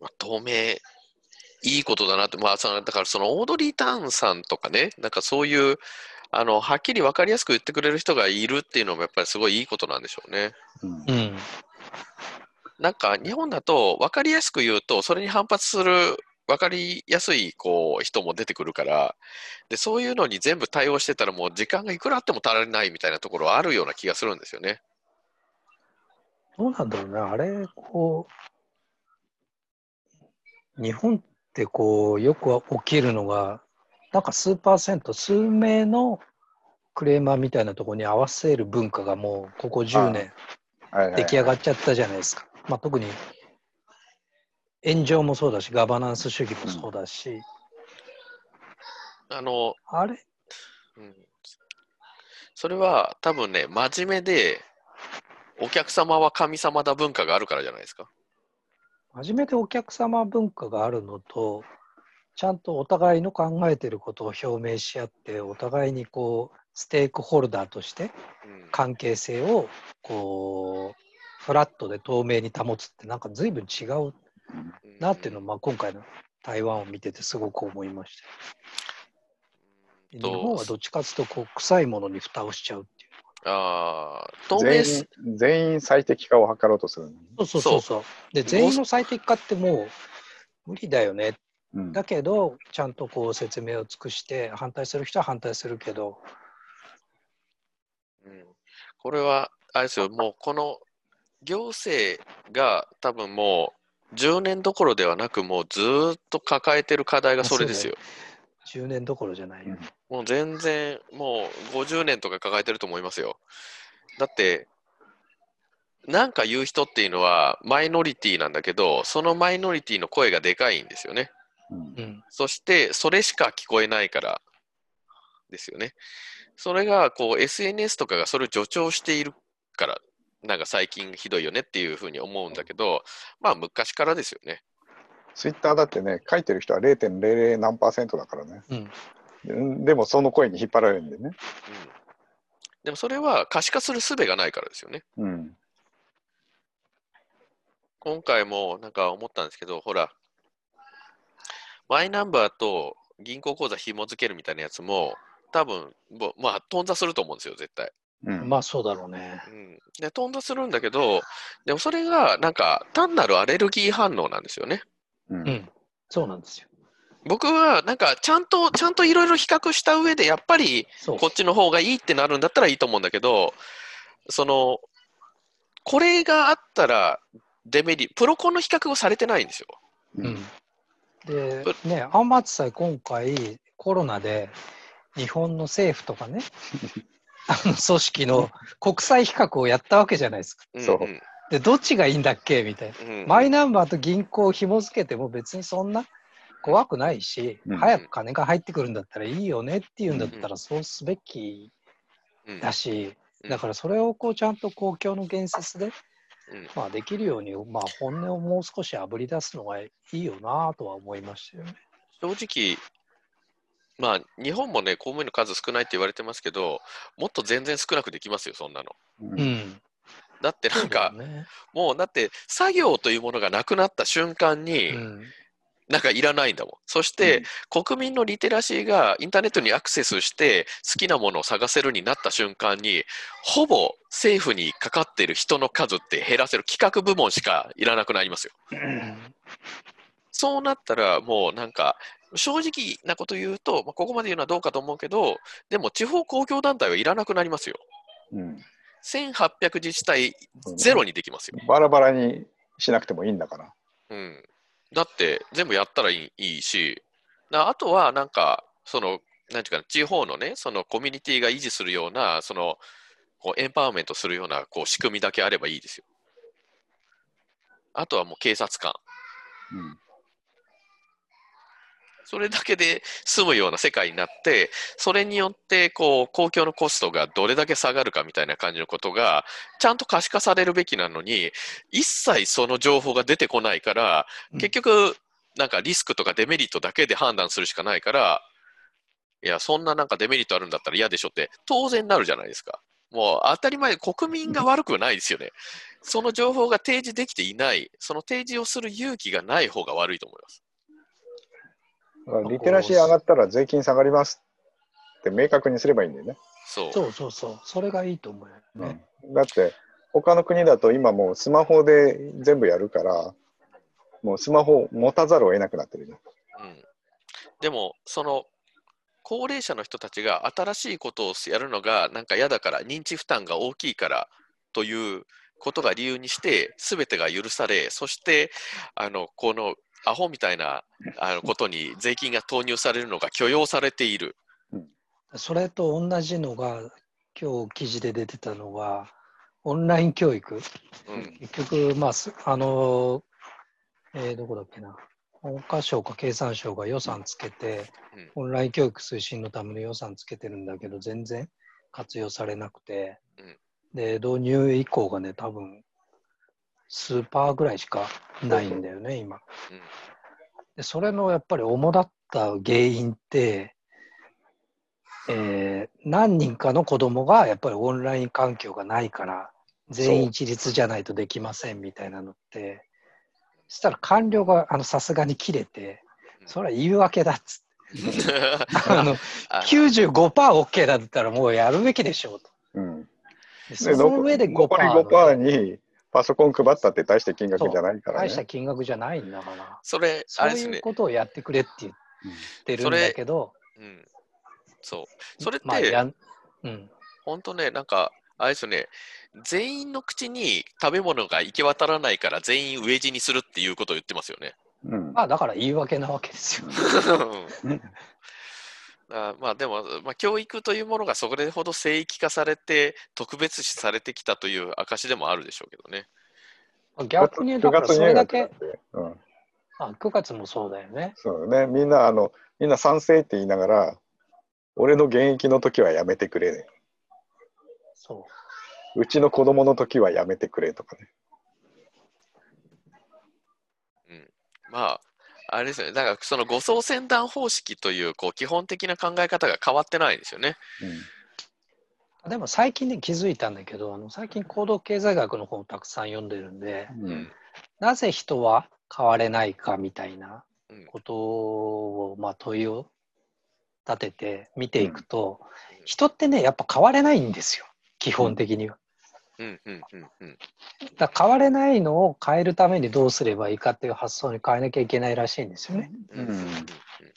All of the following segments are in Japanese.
まあ、透明、いいことだなって、まあ、そのだからそのオードリー・ターンさんとかね、なんかそういう、あの、はっきり分かりやすく言ってくれる人がいるっていうのもやっぱりすごいいいことなんでしょうね。うん。なんか日本だと分かりやすく言うと、それに反発する分かりやすいこう人も出てくるから、で、そういうのに全部対応してたらもう時間がいくらあっても足らないみたいなところはあるような気がするんですよね。どうなんだろうね。あれ、こう、日本ってこう、よく起きるのが、なんか数パーセント、数名のクレーマーみたいなところに合わせる文化がもうここ10年出来上がっちゃったじゃないですか。まあ、特に炎上もそうだし、ガバナンス主義もそうだし。うん、あの、あれ、うん、それは多分ね、真面目で、お客様は神様だ文化があるからじゃないですか。真面目でお客様文化があるのと、ちゃんとお互いの考えてることを表明し合って、お互いにこう、ステークホルダーとして関係性をこう、フラットで透明に保つってなんか随分違うなっていうのを、まあ、今回の台湾を見ててすごく思いました。日本はどっちかというとこう臭いものに蓋をしちゃうああ、全員全員最適化を図ろうとする、ね、そうそうそうそう。で、全員の最適化ってもう無理だよね。うん、だけど、ちゃんとこう説明を尽くして、反対する人は反対するけど。うん、これは、あれですよ、もうこの行政が多分もう10年どころではなく、もうずっと抱えてる課題がそれですよ。10年どころじゃないよ、もう全然、もう50年とか抱えてると思いますよ。だって、なんか言う人っていうのはマイノリティなんだけど、そのマイノリティの声がでかいんですよね。うん、そして、それしか聞こえないからですよね。それが、こう、SNS とかがそれを助長しているから、なんか最近ひどいよねっていうふうに思うんだけど、まあ、昔からですよね。ツイッターだってね、書いてる人は0.00何パーセントだからね。うん、でもその声に引っ張られるんでね。うん、でもそれは可視化する術がないからですよね。うん、今回もなんか思ったんですけど、ほら、マイナンバーと銀行口座紐付けるみたいなやつも、多分まあ、頓挫すると思うんですよ、絶対。うん、まあそうだろうね。うん、で、頓挫するんだけど、でもそれがなんか単なるアレルギー反応なんですよね。うん、そうなんですよ。僕はなんかちゃんとちゃんといろいろ比較した上でやっぱりこっちの方がいいってなるんだったらいいと思うんだけどそのこれがあったらデメリプロコンの比較をされてないんですよ。うん、でねアンマーツさえ今回コロナで日本の政府とかね あの組織の国際比較をやったわけじゃないですか。そうで、どっちがいいんだっけ？みたいな、うん、マイナンバーと銀行を紐付けても別にそんな怖くないし、うん、早く金が入ってくるんだったらいいよねっていうんだったらそうすべきだし、だからそれをこうちゃんと公共の言説で、まあ、できるように、まあ、本音をもう少しあぶり出すのがいいよなとは思いましたよね。正直まあ、日本もね、公務員の数少ないって言われてますけど、もっと全然少なくできますよ、そんなの。うん、だってなんか、ね、もうだって作業というものがなくなった瞬間に、うん、なんかいらないんだもん。そして、うん、国民のリテラシーがインターネットにアクセスして好きなものを探せるになった瞬間に、ほぼ政府にかかっている人の数って減らせる企画部門しかいらなくなりますよ。うん、そうなったらもうなんか正直なこと言うと、まあ、ここまで言うのはどうかと思うけど、でも地方公共団体はいらなくなりますよ。うん、1800自治体ゼロにできますよ、バラバラにしなくてもいいんだから。うん。だって全部やったらいいし、あとはなんか、その、なんていうかな、地方のね、そのコミュニティが維持するような、その、こうエンパワーメントするようなこう仕組みだけあればいいですよ。あとはもう警察官。うん、それだけで済むような世界になって、それによってこう公共のコストがどれだけ下がるかみたいな感じのことが、ちゃんと可視化されるべきなのに、一切その情報が出てこないから、結局、なんかリスクとかデメリットだけで判断するしかないから、いや、そんななんかデメリットあるんだったら嫌でしょって当然なるじゃないですか。もう当たり前、国民が悪くないですよね。その情報が提示できていない、その提示をする勇気がない方が悪いと思います。リテラシー上がったら税金下がりますって明確にすればいいんだよね。そうそうそうそう、それがいいと思うよね、うん。だって、他の国だと今もうスマホで全部やるから、もうスマホを持たざるを得なくなってるじゃん。うん、でも、その高齢者の人たちが新しいことをやるのがなんか嫌だから認知負担が大きいからということが理由にして全てが許されそしてあのこのアホみたいなあのことに税金が投入されるのが許容されている。それと同じのが今日記事で出てたのがオンライン教育。うん、結局、まあ、あの、えー、どこだっけな。文科省か経産省が予算つけて、うん、オンライン教育推進のための予算つけてるんだけど、全然活用されなくて、うん、で、導入以降がね、多分、数パーぐらいしかないんだよね、今。でそれのやっぱり主だった原因って、えー、何人かの子供がやっぱりオンライン環境がないから、全員一律じゃないとできませんみたいなのって、そしたら官僚がさすがに切れて、それは言い訳だっつって。あの 95%OK だったらもうやるべきでしょうと。うん、その上で5%。残り5%にパソコン配ったって大した金額じゃないからね。大した金額じゃないんだから。それ、あれそういうことをやってくれって言ってるんだけど。うん、そう。それって、まあやうん、本当ね、なんか、あれですよね、全員の口に食べ物が行き渡らないから全員飢え死にするっていうことを言ってますよね。うん、あだから言い訳なわけですよ。あまあでも、まあ、教育というものがそれほど聖域化されて特別視されてきたという証でもあるでしょうけどね。逆にだからそれだけ、うん、あ9月もそうだよね。そうねみんなあのみんな賛成って言いながら俺の現役の時はやめてくれね。そう。うちの子供の時はやめてくれとかね。うん。まあ、あれですよね。だからその護送船団方式というこう基本的な考え方が変わってないんですよね。うん、でも最近で気づいたんだけど、あの最近行動経済学の本をたくさん読んでるんで、うん、なぜ人は変われないかみたいなことを、まあ、問いを立てて見ていくと、うん、人ってね、やっぱ変われないんですよ。基本的には。うんうんうんうん、だ変われないのを変えるためにどうすればいいかっていう発想に変えなきゃいけないらしいんですよね。うん、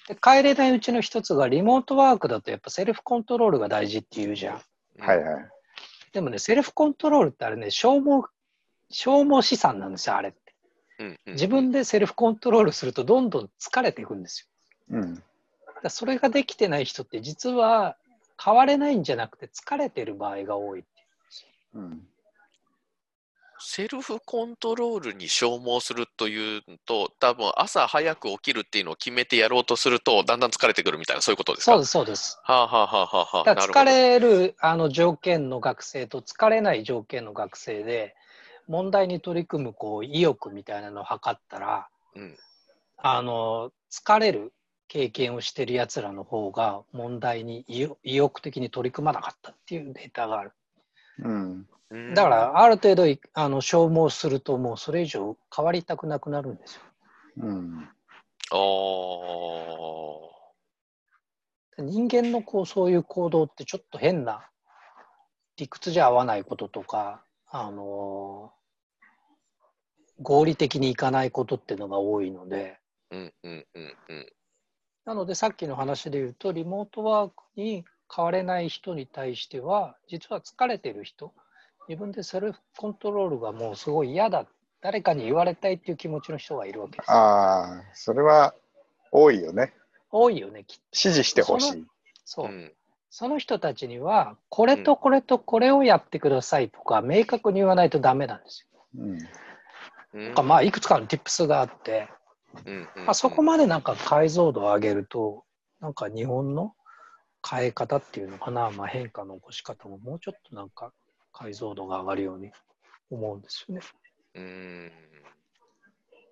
で変えれないうちの一つがリモートワークだとやっぱセルフコントロールが大事っていうじゃん。はいはい。でもね、セルフコントロールってあれね、消耗、消耗資産なんですよ、あれって。うんうん、自分でセルフコントロールするとどんどん疲れていくんですよ。うん、だそれができてない人って実は変われないんじゃなくて疲れてる場合が多いっていう、うん、セルフコントロールに消耗するというと多分朝早く起きるっていうのを決めてやろうとするとだんだん疲れてくるみたいなそういうことですか？そうですそうです。はあ、はあははあ、疲れるあの条件の学生と疲れない条件の学生で問題に取り組むこう意欲みたいなのを測ったら、うん、あの疲れる経験をしてるやつらの方が問題に意欲的に取り組まなかったっていうデータがある。うん、だからある程度あの消耗するともうそれ以上変わりたくなくなるんですよ。うん、人間のこうそういう行動ってちょっと変な理屈じゃ合わないこととか、あのー、合理的にいかないことっていうのが多いので、うんうんうんうん、なのでさっきの話で言うとリモートワークに変われない人に対しては実は疲れてる人自分でセルフコントロールがもうすごい嫌だ誰かに言われたいっていう気持ちの人がいるわけです。ああそれは多いよね。多いよねきっと。指示してほしい。そう、うん、その人たちにはこれとこれとこれをやってくださいとか、明確に言わないとダメなんですよ。うん、まあいくつかの tips があってまあ、そこまでなんか解像度を上げると、なんか日本の変え方っていうのかな、まあ、変化の起こし方ももうちょっとなんか解像度が上がるように思うんですよね。うん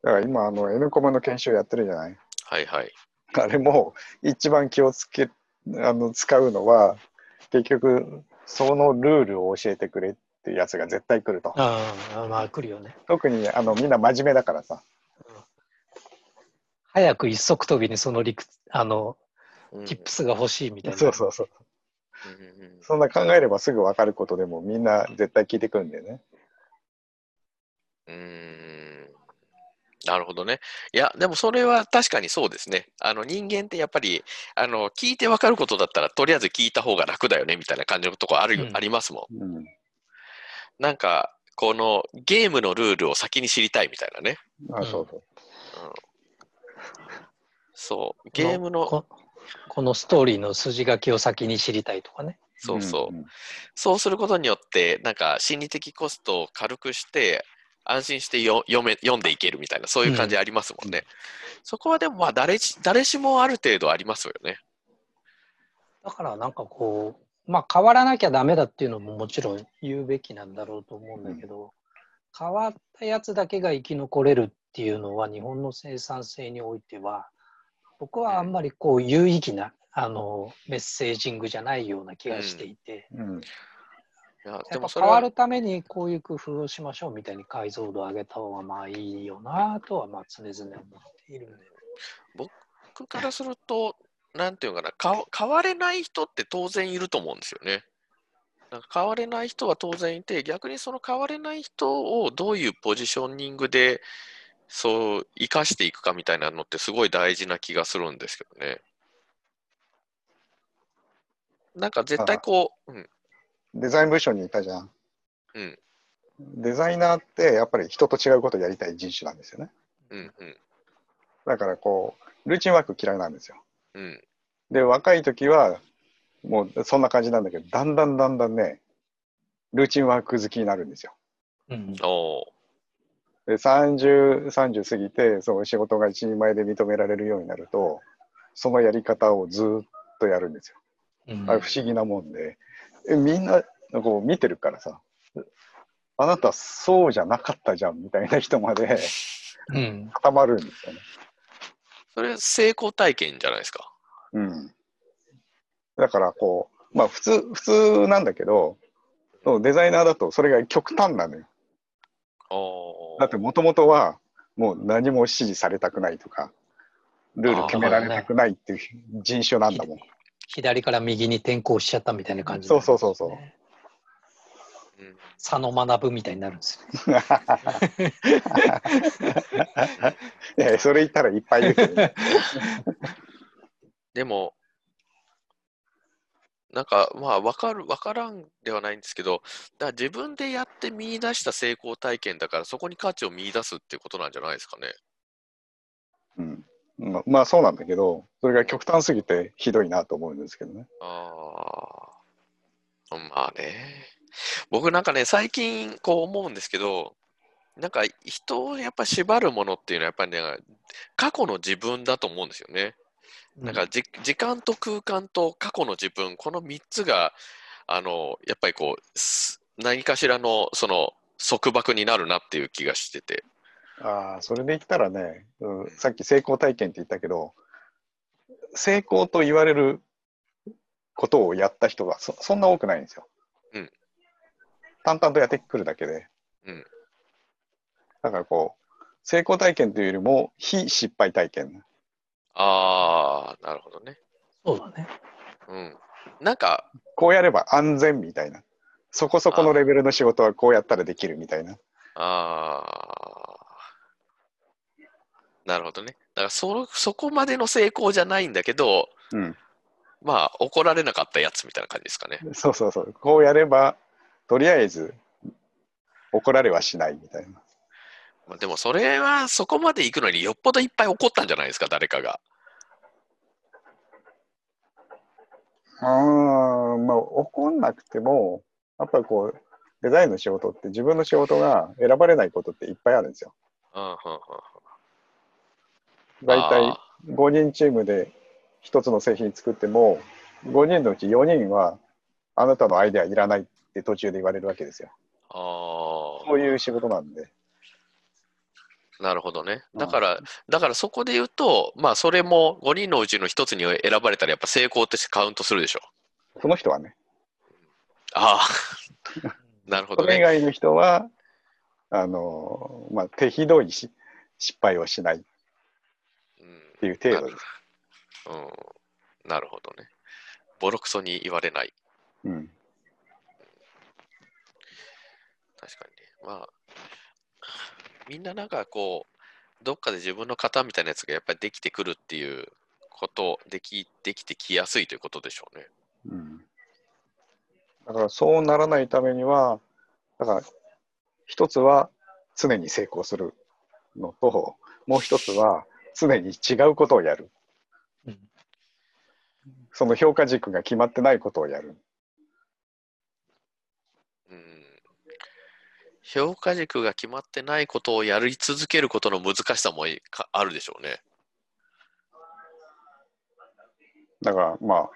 だから今あの N コマの研修やってるじゃない？はいはい。あれも一番気をつけあの使うのは結局そのルールを教えてくれっていうやつが絶対来ると。ああ、まあ来るよね。特にあのみんな真面目だからさ。早く一足飛びにその理屈、あの、うん、ティップスが欲しいみたいな。そうそうそう。そんな考えればすぐ分かることでもみんな絶対聞いてくるんだよね。うん。なるほどね。いや、でもそれは確かにそうですね。あの人間ってやっぱり、あの、聞いて分かることだったら、とりあえず聞いた方が楽だよねみたいな感じのとこある、うん、ありますもん。うん、なんか、このゲームのルールを先に知りたいみたいなね。あ、そうそう。うん、そう、ゲームのこのストーリーの筋書きを先に知りたいとかね。そうそう。うんうん、そうすることによって、なんか心理的コストを軽くして、安心してよ読め読んでいけるみたいな、そういう感じありますもんね。うん、そこはでも、まあ誰し、誰しもある程度ありますよね。だからなんかこう、まあ変わらなきゃダメだっていうのももちろん言うべきなんだろうと思うんだけど、うん、変わったやつだけが生き残れるっていうのは日本の生産性においては僕はあんまりこう有意義なあのメッセージングじゃないような気がしていて、うんうん、やっぱ変わるためにこういう工夫をしましょうみたいに解像度を上げた方がまあいいよなとはまあ常々思っているんで。僕からすると、なんていうかなか、変われない人って当然いると思うんですよね。なんか変われない人は当然いて、逆にその変われない人をどういうポジショニングでそう、生かしていくかみたいなのってすごい大事な気がするんですけどね。なんか絶対こう、うん。デザイン部署にいたじゃん。うん。デザイナーってやっぱり人と違うことをやりたい人種なんですよね。うんうん。だからこう、ルーチンワーク嫌いなんですよ。うん。で、若い時は、もうそんな感じなんだけど、だんだんだんだんね、ルーチンワーク好きになるんですよ。うん、おで30、30過ぎて、その仕事が一人前で認められるようになると、そのやり方をずっとやるんですよ。うん、あれ不思議なもんで、えみんなこう見てるからさ、あなたそうじゃなかったじゃんみたいな人まで固まるんですよね。それ成功体験じゃないですか。うん。だからこう、まあ普通、普通なんだけど、デザイナーだとそれが極端なのよ。だってもともとはもう何も指示されたくないとか、ルール決められたくないっていう人種なんだもん。左から右に転校しちゃったみたいな感じ、ね、そうそうそうそう。佐野学ぶみたいになるんですよ、ね。いや、それ言ったらいっぱいいるけど、ね、でも、なんか、まあ、わかる、わからんではないんですけど、だ自分でやって見出した成功体験だから、そこに価値を見出すっていうことなんじゃないですかね。うん。ままあ、そうなんだけど、それが極端すぎてひどいなと思うんですけどね。ああ。まあね。僕なんかね、最近こう思うんですけど、なんか人をやっぱ縛るものっていうのはやっぱりね、過去の自分だと思うんですよね。なんかじ、時間と空間と過去の自分、この3つが、あの、やっぱりこう、何かしらの、その、束縛になるなっていう気がしてて。ああ、それで言ったらね、うん、さっき成功体験って言ったけど、成功と言われることをやった人がそそんな多くないんですよ。うん。淡々とやってくるだけで。うん。だからこう、成功体験というよりも、非失敗体験。ああ、なるほどね。そうだね。うん。なんか。こうやれば安全みたいな。そこそこのレベルの仕事はこうやったらできるみたいな。ああ。なるほどね。だからそ、そこまでの成功じゃないんだけど、うん、まあ、怒られなかったやつみたいな感じですかね。そうそうそう。こうやれば、とりあえず、怒られはしないみたいな。まあ、でもそれはそこまで行くのによっぽどいっぱい怒ったんじゃないですか、誰かが。うん、まあ怒んなくても、やっぱりこう、デザインの仕事って自分の仕事が選ばれないことっていっぱいあるんですよ。大体5人チームで1つの製品作っても、5人のうち4人はあなたのアイデアいらないって途中で言われるわけですよ。あそういう仕事なんで。なるほどね。だから、だからそこで言うと、まあ、それも5人のうちの1つに選ばれたら、やっぱ成功としてカウントするでしょ。その人はね。ああ、なるほど、ね、それ以外の人は、あの、まあ、手ひどいし失敗をしないっていう程度です。うん、なるほどね。ボロクソに言われない。うん。確かにね。まあ、みんななんかこう、どっかで自分の型みたいなやつがやっぱりできてくるっていうことできできてきやすいということでしょうね。うん、だからそうならないためにはだから一つは常に成功するのともう一つは常に違うことをやる、うん、その評価軸が決まってないことをやる。評価軸が決まってないことをやり続けることの難しさもあるでしょうね。だからまあ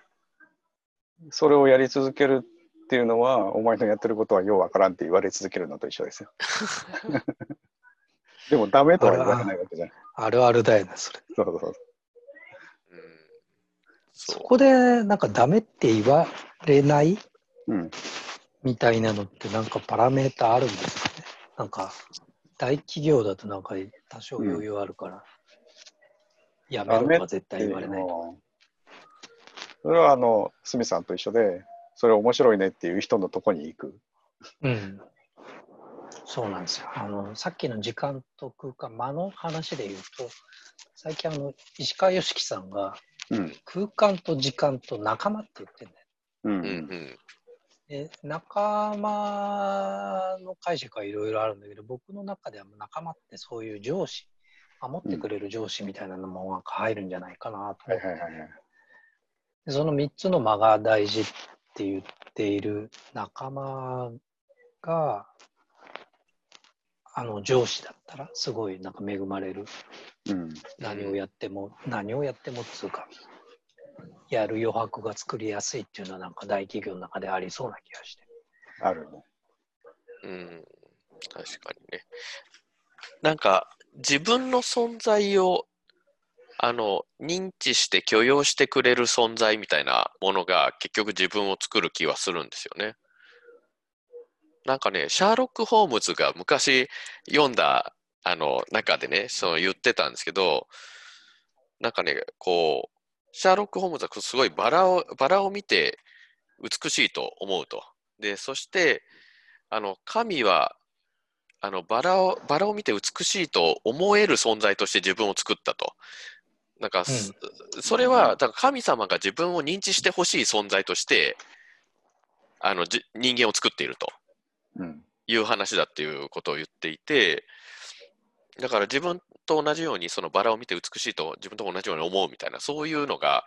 それをやり続けるっていうのはお前のやってることはようわからんって言われ続けるのと一緒ですよ。でもダメとは言われないわけじゃん。あるあるだよねそれ。そうそうそう。そこでなんかダメって言われない、うん、みたいなのってなんかパラメータあるんですかねなんか大企業だとなんか多少余裕あるから、うん、やめろとは絶対言われない。それはあの、鷲見さんと一緒で、それ面白いねっていう人のとこに行く。うん。そうなんですよ。あの、さっきの時間と空間、間の話で言うと、最近あの、石川良樹さんが、空間と時間と仲間って言ってんだよ。うんうんうんで仲間の解釈はいろいろあるんだけど僕の中では仲間ってそういう上司守ってくれる上司みたいなのもなんか入るんじゃないかなと思って、はいはいはい、その3つの間が大事って言っている仲間があの上司だったらすごいなんか恵まれる、うん、何をやっても何をやってもっつうかやる余白が作りやすいっていうのはなんか大企業の中でありそうな気がして。あるね。うん、確かにね。なんか自分の存在をあの認知して許容してくれる存在みたいなものが結局自分を作る気はするんですよね。なんかね、シャーロック・ホームズが昔読んだあの中でね、その言ってたんですけど、なんかね、こう、シャーロック・ホームズはすごいバラをバラを見て美しいと思うと。で、そして、あの、神は、あの、バラを、バラを見て美しいと思える存在として自分を作ったと。なんか、うん、それは、だから神様が自分を認知してほしい存在として、あの、じ人間を作っていると。いう話だっていうことを言っていて、だから自分と同じようにそのバラを見て美しいと自分と同じように思うみたいなそういうのが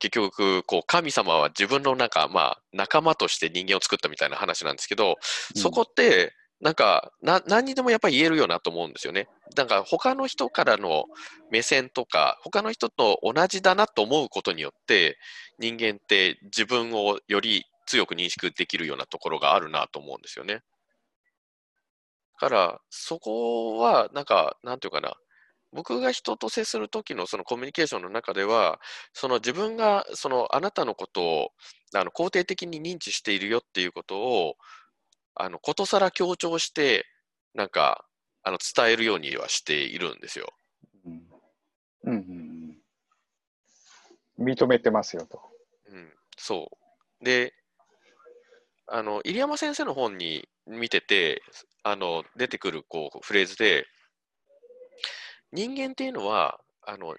結局こう神様は自分のなんかまあ仲間として人間を作ったみたいな話なんですけど、うん、そこってなんかな何にでもやっぱり言えるよなと思うんですよね。なんか他の人からの目線とか他の人と同じだなと思うことによって人間って自分をより強く認識できるようなところがあるなと思うんですよね。から、そこは、なんか、なんていうかな、僕が人と接する時のそのコミュニケーションの中では、その自分がそのあなたのことをあの肯定的に認知しているよっていうことを、あのことさら強調して、なんかあの伝えるようにはしているんですよ。うん、うん、うん、認めてますよと。うん、そう。で、あの入山先生の本に見てて、あの出てくるこうフレーズで、人間っていうのは、あの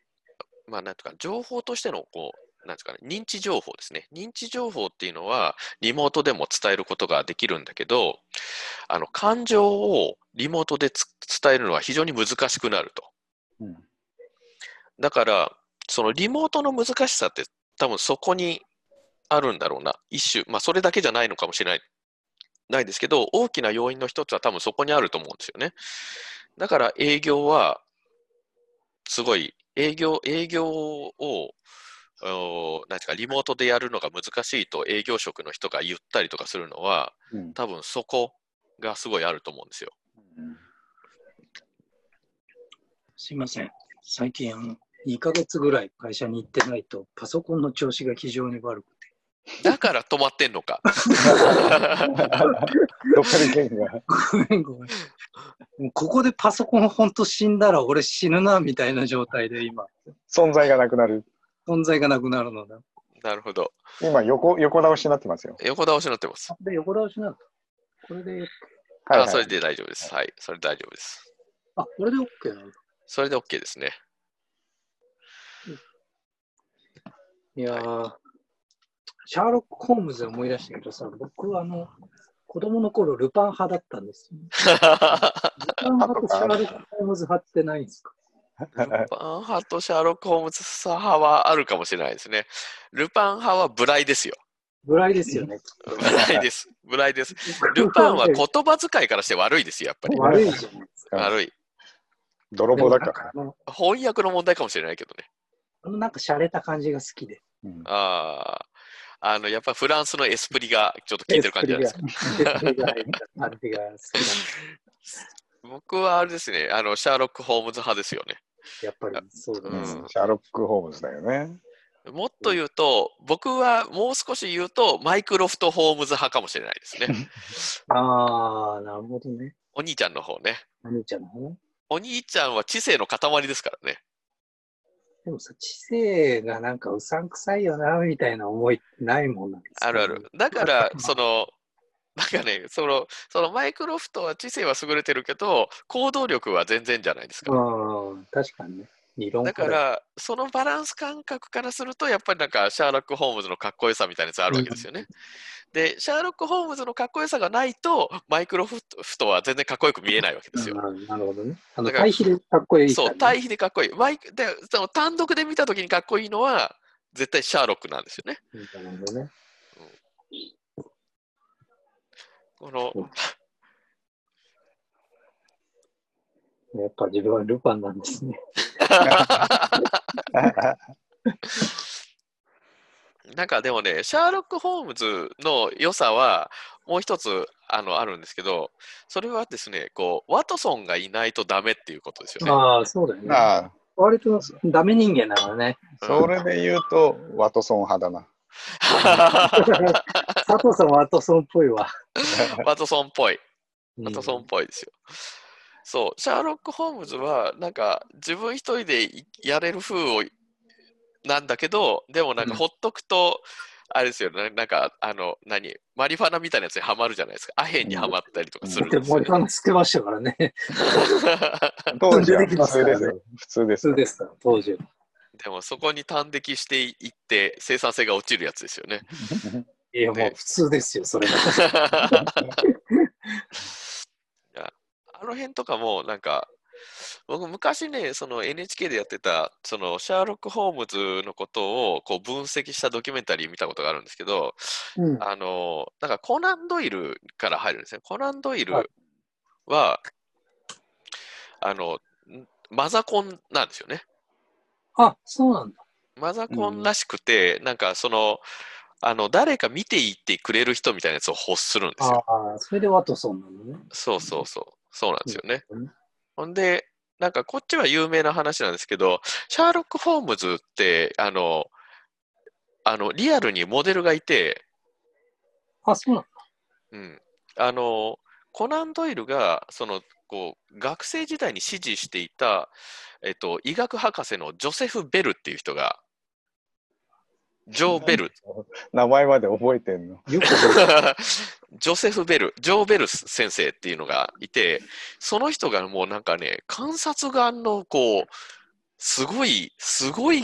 まあ、なんとか情報としてのこうなんですかね、認知情報ですね。認知情報っていうのは、リモートでも伝えることができるんだけど、あの感情をリモートで伝えるのは非常に難しくなると。うん、だから、そのリモートの難しさって多分そこにあるんだろうな。一種、まあそれだけじゃないのかもしれないないですけど、大きな要因の一つは多分そこにあると思うんですよね。だから営業は、すごい、営業、営業を、なんですか、リモートでやるのが難しいと営業職の人が言ったりとかするのは、うん、多分そこがすごいあると思うんですよ。うん、すいません。最近、2ヶ月ぐらい会社に行ってないと、パソコンの調子が非常に悪くて、だから止まってんのか。ここでパソコン本当死んだら俺死ぬなみたいな状態で今、存在がなくなる。存在がなくなるのだ。なるほど。今横、横倒しになってますよ。横倒しになってます。で、横倒しなのこれで、はい、あ、はい。それで大丈夫です。はい。それで大丈夫です。あ、これで OK なのそれで OK ですね。いやー、シャーロック・ホームズで思い出したけどさ、僕あの、子供の頃ルパン派だったんですよ。ルパン派とシャーロック・ホームズ派ってないんですか？ルパン派とシャーロック・ホームズ派はあるかもしれないですね。ルパン派はブライですよ。ぐらいですよね。ブライです。ブライです。ルパンは言葉遣いからして悪いですよ、やっぱり。悪いじゃないですか。悪い。泥棒だから。翻訳の問題かもしれないけどね。あの、なんか洒落た感じが好きで。うんああ。あの、やっぱフランスのエスプリがちょっと効いてる感じないですか。僕はあれですね、あの、シャーロック・ホームズ派ですよね。やっぱりそうだね。うんシャーロック・ホームズだよね。もっと言うと、僕はもう少し言うと、マイクロフト・ホームズ派かもしれないですね。ああ、なるほどね。お兄ちゃんの方ね。お兄ちゃんの方ね。お兄ちゃんは知性の塊ですからね。でもさ、知性がなんかうさんくさいよな、みたいな思いってないもんなんですか？あるある。だから、その、なんかね、その、そのマイクロフトは知性は優れてるけど、行動力は全然じゃないですか。うん、確かにね。理論だから、そのバランス感覚からすると、やっぱりなんか、シャーロック・ホームズのかっこよさみたいなやつあるわけですよね。で、シャーロック・ホームズのかっこよさがないと、マイクロフトは全然かっこよく見えないわけですよ。うんなるほどね。あの、対比でかっこいいそう、対比でかっこいい。マイクでその単独で見たときにかっこいいのは、絶対シャーロックなんですよね。なるほどね。この、やっぱ自分はルパンなんですね。なんかでもね、シャーロック・ホームズの良さは、もう一つあのあるんですけど、それはですね、こう、ワトソンがいないとダメっていうことですよね。ああ、そうだよね。ああ、割とダメ人間なのね。それで言うと、ワトソン派だな。佐藤さんはワトソンっぽいわ。ワトソンっぽい。うんワトソンっぽいですよ。そう、シャーロック・ホームズは、なんか自分一人でいやれる風をなんだけど、でもなんかほっとくと、あれですよね、なんか、あの、何、マリファナみたいなやつにはまるじゃないですか。アヘンにはまったりとかするんですよ、森さん捨てましたからね。当時は普通ですよ。普通ですよ。普通ですから、当時は。でもそこに端的していって生産性が落ちるやつですよね。いや、もう普通ですよ、それは。あの辺とかもなんか僕昔ねその NHK でやってたそのシャーロック・ホームズのことをこう分析したドキュメンタリー見たことがあるんですけどうん。あのなんかコナン・ドイルから入るんですねコナン・ドイルはいは、あのんマザコンなんですよねあ、そうなんだ。マザコンらしくて、なんかそのあの誰か見ていってくれる人みたいなやつを欲するんですよああ、それでワトソンなのね。そうそうそう。そうなんですよね。うんほんで、なんかこっちは有名な話なんですけど、シャーロック・ホームズって、あの、あのリアルにモデルがいて、あ、そうなんだ。うん、あの、コナン・ドイルが、その、こう、学生時代に支持していた、えっと、医学博士のジョセフ・ベルっていう人が、ジョー・ベル、名前まで覚えてんの。よく覚ジョセフ・ベル、ジョー・ベル先生っていうのがいて、その人がもうなんかね、観察眼のこう、すごい、すごい、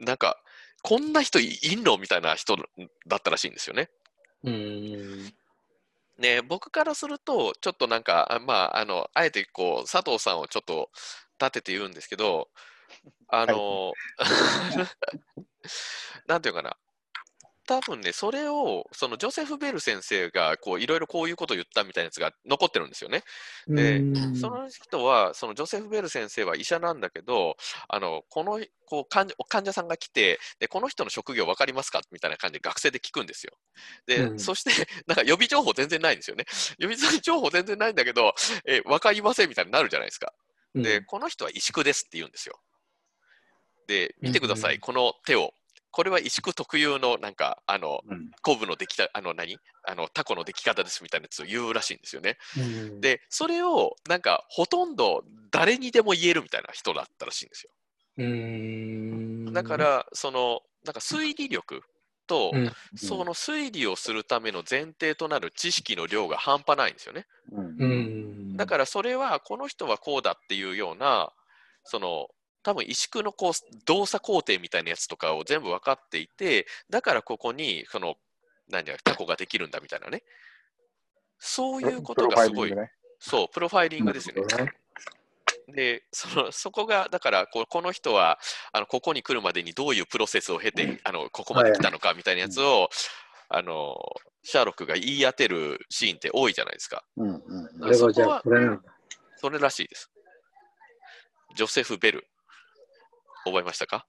なんか、こんな人いいんのみたいな人だったらしいんですよね。うーん。ね、僕からすると、ちょっとなんか、あまあ、あの、あえてこう、佐藤さんをちょっと立てて言うんですけど、あの、なんていうかな、多分ね、それを、そのジョセフ・ベル先生が、こう、いろいろこういうことを言ったみたいなやつが残ってるんですよね。でその人は、そのジョセフ・ベル先生は医者なんだけど、あのこのこう患者患者さんが来てで、この人の職業分かりますか？みたいな感じで学生で聞くんですよ。で、うんそして、なんか予備情報全然ないんですよね。予備情報全然ないんだけど、え分かりませんみたいになるじゃないですか。で、うんこの人は萎縮ですって言うんですよ。で、見てください、うんこの手を。これは石工特有のなんかあの、うん、昆布の出来たあの何？あのタコの出来方ですみたいなやつを言うらしいんですよね。うん、でそれをなんかほとんど誰にでも言えるみたいな人だったらしいんですよ。うん。だからそのなんか推理力と、うん、その推理をするための前提となる知識の量が半端ないんですよね。うん、だからそれはこの人はこうだっていうようなその多分石工のこう動作工程みたいなやつとかを全部分かっていてだからここにその何だタコができるんだみたいなねそういうことがすごい、ね、そうプロファイリングですよね。でそのそこがだからここの人はあのここに来るまでにどういうプロセスを経てあのここまで来たのかみたいなやつを、はい、あのシャーロックが言い当てるシーンって多いじゃないですか。うんうん、そこはそれらしいです。ジョセフ・ベル。覚えましたか？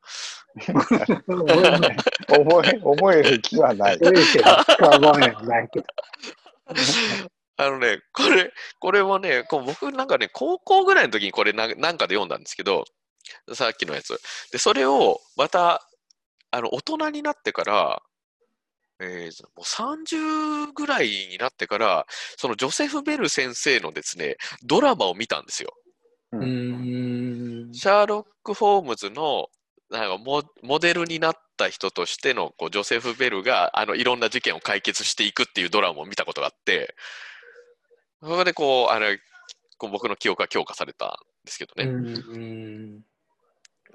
覚え、覚える気はない。覚えないけど。あのね、これ、これもね、こう僕なんかね、高校ぐらいの時にこれなんかで読んだんですけど、さっきのやつ。で、それをまた、あの、大人になってから、えー、もう30ぐらいになってから、そのジョセフ・ベル先生のですね、ドラマを見たんですよ。うん、シャーロック・ホームズのなんかモモデルになった人としてのこうジョセフ・ベルがあのいろんな事件を解決していくっていうドラマを見たことがあって、それでこう、あれ、こう僕の記憶が強化されたんですけどね。うん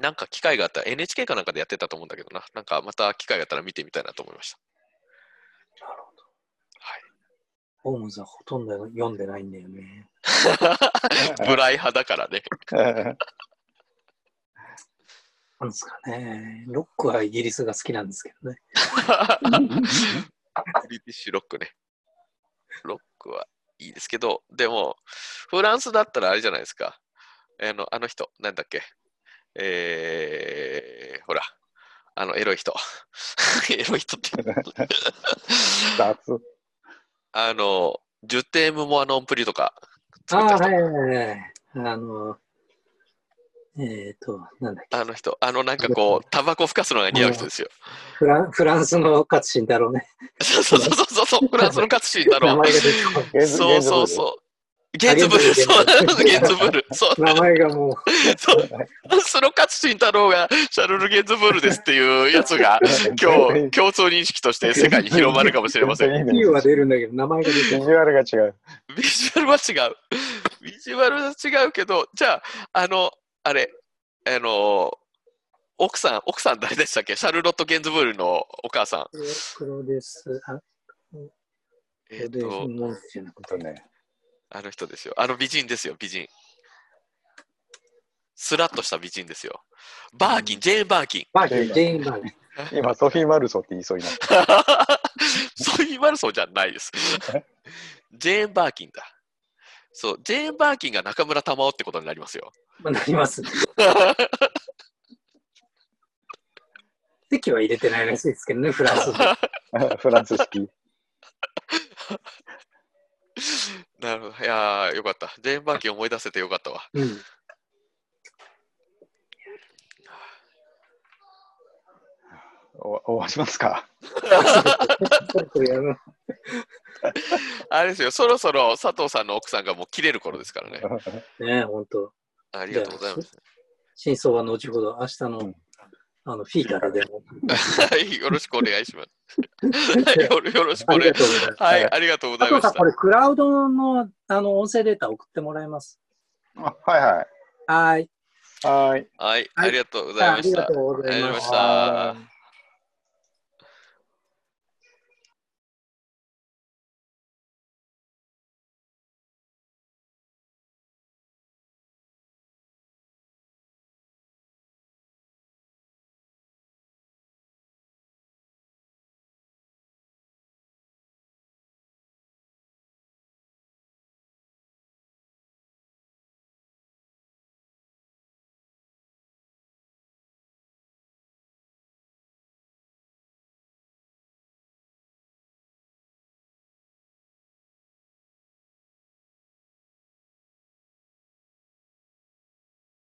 なんか機会があったら NHK かなんかでやってたと思うんだけどな。なんかまた機会があったら見てみたいなと思いました。なるほど。はい。ホームズはほとんど読んでないんだよね。ブライ派だからね。なんですかね。ロックはイギリスが好きなんですけどね。ブリティッシュロックね。ロックはいいですけど、でも、フランスだったらあれじゃないですか。あのあの人、なんだっけ。えー、ほら、あの、エロい人。エロい人って。あの、ジュテーム・モア・ノンプリとかああ、はいはいはい。あの、えっ、ー、と、なんだっけ。あの人、あのなんかこう、タバコふかすのが似合う人ですよ。フランフランスの勝新太郎ね。そうそうそうそう、フランスの勝新太郎。そうそうそう。ゲンズブル、そう、ゲンズブル。そう。名前がもう。そう。その勝新太郎がシャルル・ゲンズブルですっていうやつが、今日、共通認識として世界に広まるかもしれません。Q は出るんだけど、名前が出てビジュアルが違う。ビジュアルは違う。ビジュアルは違うけど、じゃあ、あの、あれ、あの、奥さん、奥さん誰でしたっけ？シャルロット・ゲンズブールのお母さん。黒です。あえっ、と、ね、あの人ですよ。あの美人ですよ、美人。スラッとした美人ですよ。バーキン、ジェーン・バーキン。バーキン、ジェーン・バーキン。今、ソフィー・マルソって言いそうになった。ソフィー・マルソじゃないです。ジェーン・バーキンだ。そう、ジェーン・バーキンが中村玉緒ってことになりますよ。まあ、なりますね。席は入れてないらしいですけどね、フランス フランス式。なるほど。いやよかった。ジェーン・バーキン思い出せてよかったわ。うん。終わりますか？あれですよ、そろそろ佐藤さんの奥さんがもう切れる頃ですからね。ね本当。ありがとうございます。真相は後ほど、明日の、うん、あのフィーカーでも。はい、よろしくお願いします。よろしくお願いします。はい、ありがとうございます。これ、クラウドのあの音声データ送ってもらえます。あはいはい。はい。はい。はい、ありがとうございました。ありがとうございました。